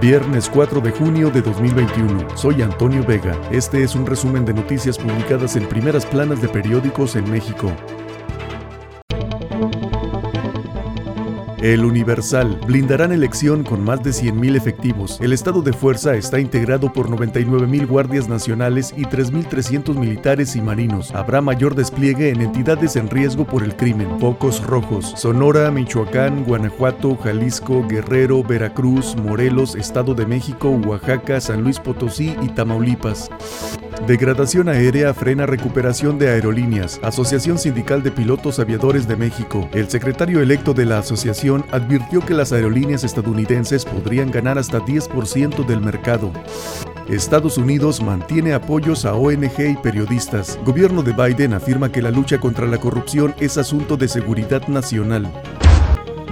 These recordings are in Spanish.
Viernes 4 de junio de 2021. Soy Antonio Vega. Este es un resumen de noticias publicadas en primeras planas de periódicos en México. El Universal blindarán elección con más de 100.000 efectivos. El estado de fuerza está integrado por 99.000 guardias nacionales y 3.300 militares y marinos. Habrá mayor despliegue en entidades en riesgo por el crimen. Focos rojos. Sonora, Michoacán, Guanajuato, Jalisco, Guerrero, Veracruz, Morelos, Estado de México, Oaxaca, San Luis Potosí y Tamaulipas. Degradación aérea frena recuperación de aerolíneas. Asociación Sindical de Pilotos Aviadores de México. El secretario electo de la asociación advirtió que las aerolíneas estadounidenses podrían ganar hasta 10% del mercado. Estados Unidos mantiene apoyos a ONG y periodistas. Gobierno de Biden afirma que la lucha contra la corrupción es asunto de seguridad nacional.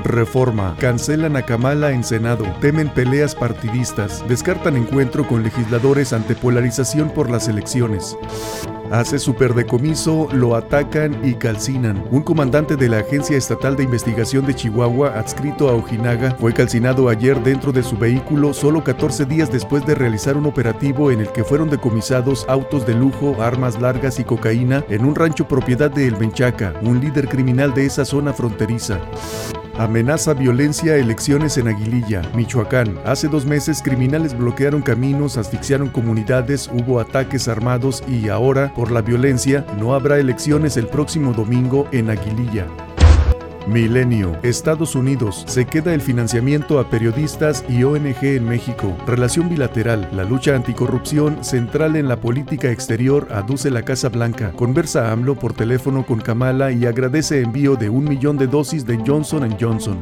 Reforma. Cancelan a Kamala en Senado. Temen peleas partidistas. Descartan encuentro con legisladores ante polarización por las elecciones. Hace superdecomiso, lo atacan y calcinan. Un comandante de la Agencia Estatal de Investigación de Chihuahua, adscrito a Ojinaga, fue calcinado ayer dentro de su vehículo solo 14 días después de realizar un operativo en el que fueron decomisados autos de lujo, armas largas y cocaína en un rancho propiedad de El Menchaca, un líder criminal de esa zona fronteriza. Amenaza violencia elecciones en Aguililla, Michoacán. Hace dos meses criminales bloquearon caminos, asfixiaron comunidades, hubo ataques armados y ahora, por la violencia, no habrá elecciones el próximo domingo en Aguililla. Milenio. Estados Unidos. Se queda el financiamiento a periodistas y ONG en México. Relación bilateral. La lucha anticorrupción central en la política exterior aduce la Casa Blanca. Conversa AMLO por teléfono con Kamala y agradece envío de un millón de dosis de Johnson Johnson.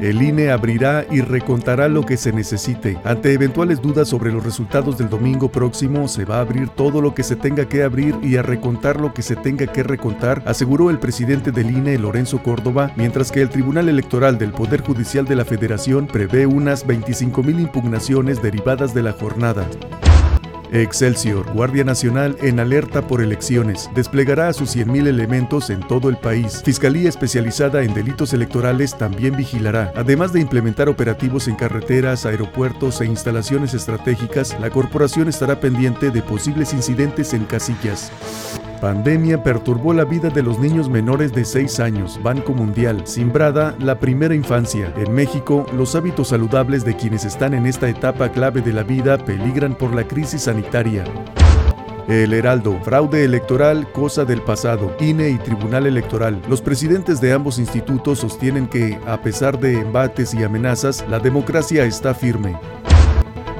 El INE abrirá y recontará lo que se necesite. Ante eventuales dudas sobre los resultados del domingo próximo, se va a abrir todo lo que se tenga que abrir y a recontar lo que se tenga que recontar, aseguró el presidente del INE, Lorenzo Córdoba, mientras que el Tribunal Electoral del Poder Judicial de la Federación prevé unas 25.000 impugnaciones derivadas de la jornada. Excelsior, Guardia Nacional en alerta por elecciones, desplegará a sus 100.000 elementos en todo el país. Fiscalía especializada en delitos electorales también vigilará. Además de implementar operativos en carreteras, aeropuertos e instalaciones estratégicas, la corporación estará pendiente de posibles incidentes en casillas. Pandemia perturbó la vida de los niños menores de 6 años. Banco Mundial. Simbrada, la primera infancia. En México, los hábitos saludables de quienes están en esta etapa clave de la vida peligran por la crisis sanitaria. El Heraldo, fraude electoral, cosa del pasado. INE y Tribunal Electoral. Los presidentes de ambos institutos sostienen que, a pesar de embates y amenazas, la democracia está firme.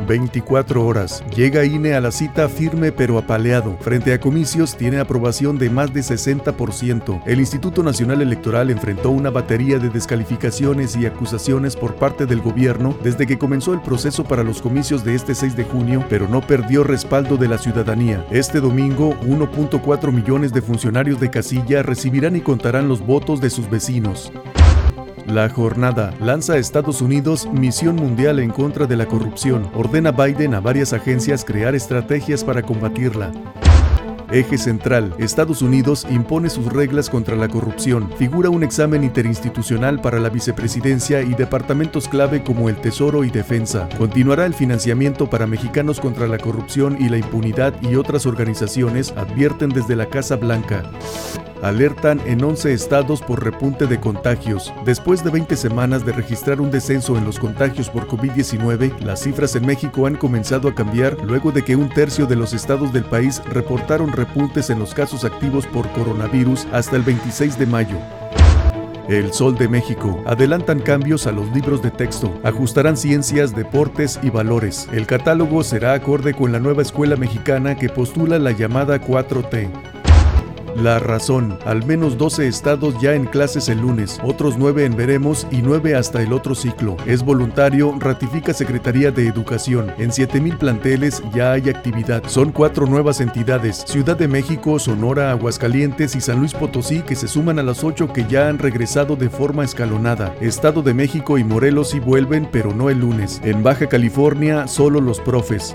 24 horas. Llega INE a la cita firme pero apaleado. Frente a comicios tiene aprobación de más de 60%. El Instituto Nacional Electoral enfrentó una batería de descalificaciones y acusaciones por parte del gobierno desde que comenzó el proceso para los comicios de este 6 de junio, pero no perdió respaldo de la ciudadanía. Este domingo, 1.4 millones de funcionarios de casilla recibirán y contarán los votos de sus vecinos. La jornada lanza a Estados Unidos misión mundial en contra de la corrupción. Ordena Biden a varias agencias crear estrategias para combatirla. Eje central. Estados Unidos impone sus reglas contra la corrupción. Figura un examen interinstitucional para la vicepresidencia y departamentos clave como el Tesoro y Defensa. Continuará el financiamiento para mexicanos contra la corrupción y la impunidad y otras organizaciones advierten desde la Casa Blanca alertan en 11 estados por repunte de contagios. Después de 20 semanas de registrar un descenso en los contagios por COVID-19, las cifras en México han comenzado a cambiar luego de que un tercio de los estados del país reportaron repuntes en los casos activos por coronavirus hasta el 26 de mayo. El Sol de México. Adelantan cambios a los libros de texto. Ajustarán ciencias, deportes y valores. El catálogo será acorde con la nueva escuela mexicana que postula la llamada 4T. La razón, al menos 12 estados ya en clases el lunes, otros 9 en veremos y 9 hasta el otro ciclo. Es voluntario, ratifica Secretaría de Educación. En 7000 planteles ya hay actividad. Son cuatro nuevas entidades, Ciudad de México, Sonora, Aguascalientes y San Luis Potosí que se suman a las 8 que ya han regresado de forma escalonada. Estado de México y Morelos sí vuelven, pero no el lunes. En Baja California, solo los profes.